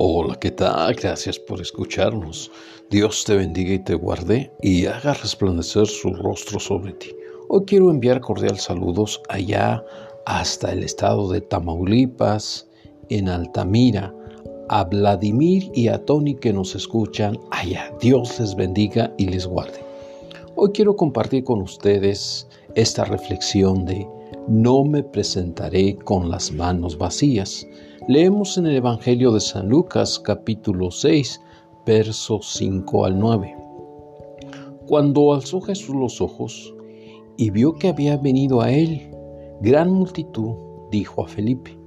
Hola, ¿qué tal? Gracias por escucharnos. Dios te bendiga y te guarde y haga resplandecer su rostro sobre ti. Hoy quiero enviar cordial saludos allá hasta el estado de Tamaulipas, en Altamira, a Vladimir y a Tony que nos escuchan allá. Dios les bendiga y les guarde. Hoy quiero compartir con ustedes esta reflexión de no me presentaré con las manos vacías. Leemos en el Evangelio de San Lucas capítulo 6, versos 5 al 9. Cuando alzó Jesús los ojos y vio que había venido a él gran multitud, dijo a Felipe,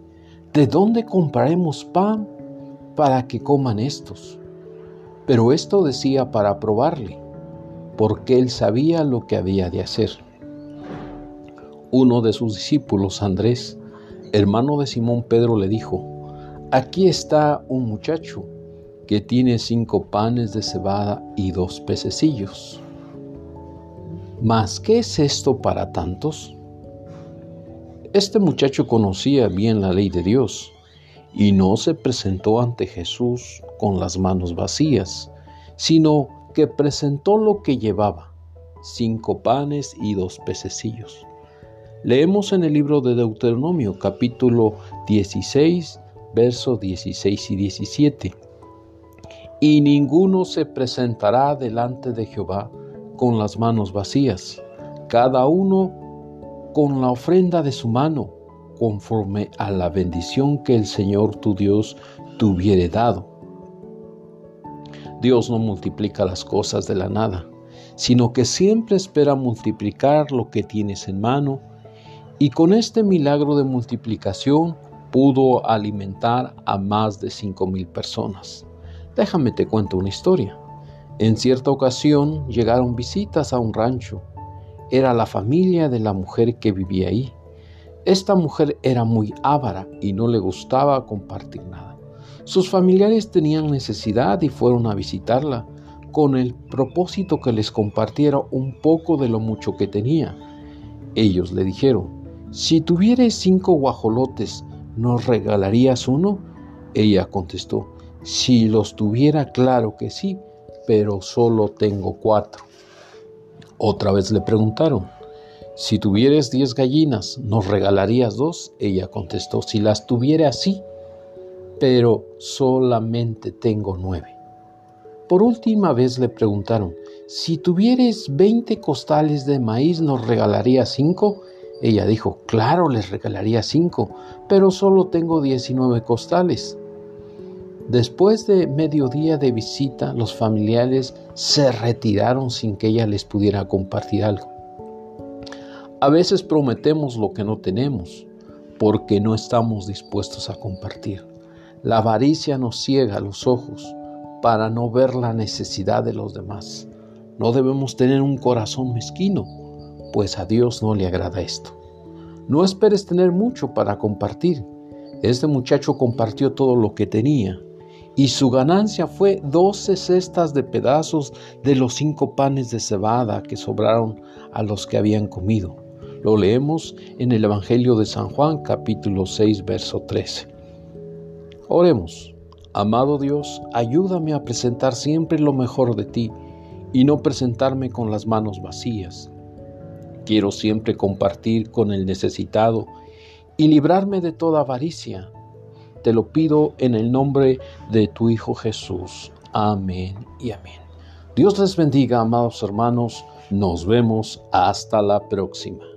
¿de dónde compraremos pan para que coman estos? Pero esto decía para probarle, porque él sabía lo que había de hacer. Uno de sus discípulos, Andrés, hermano de Simón Pedro, le dijo, Aquí está un muchacho que tiene cinco panes de cebada y dos pececillos. ¿Mas qué es esto para tantos? Este muchacho conocía bien la ley de Dios y no se presentó ante Jesús con las manos vacías, sino que presentó lo que llevaba, cinco panes y dos pececillos. Leemos en el libro de Deuteronomio capítulo 16 versos 16 y 17. Y ninguno se presentará delante de Jehová con las manos vacías, cada uno con la ofrenda de su mano, conforme a la bendición que el Señor tu Dios te hubiere dado. Dios no multiplica las cosas de la nada, sino que siempre espera multiplicar lo que tienes en mano, y con este milagro de multiplicación pudo alimentar a más de cinco mil personas. Déjame te cuento una historia. En cierta ocasión llegaron visitas a un rancho. Era la familia de la mujer que vivía ahí. Esta mujer era muy ávara y no le gustaba compartir nada. Sus familiares tenían necesidad y fueron a visitarla con el propósito que les compartiera un poco de lo mucho que tenía. Ellos le dijeron, si tuvieres cinco guajolotes, ¿nos regalarías uno? Ella contestó, si los tuviera, claro que sí, pero solo tengo cuatro. Otra vez le preguntaron, si tuvieras diez gallinas, ¿nos regalarías dos? Ella contestó, si las tuviera así, pero solamente tengo nueve. Por última vez le preguntaron, si tuvieras veinte costales de maíz, ¿nos regalarías cinco? Ella dijo, claro, les regalaría cinco, pero solo tengo 19 costales. Después de mediodía de visita, los familiares se retiraron sin que ella les pudiera compartir algo. A veces prometemos lo que no tenemos porque no estamos dispuestos a compartir. La avaricia nos ciega los ojos para no ver la necesidad de los demás. No debemos tener un corazón mezquino pues a Dios no le agrada esto. No esperes tener mucho para compartir. Este muchacho compartió todo lo que tenía y su ganancia fue doce cestas de pedazos de los cinco panes de cebada que sobraron a los que habían comido. Lo leemos en el Evangelio de San Juan capítulo 6 verso 13. Oremos. Amado Dios, ayúdame a presentar siempre lo mejor de ti y no presentarme con las manos vacías. Quiero siempre compartir con el necesitado y librarme de toda avaricia. Te lo pido en el nombre de tu Hijo Jesús. Amén y amén. Dios les bendiga, amados hermanos. Nos vemos hasta la próxima.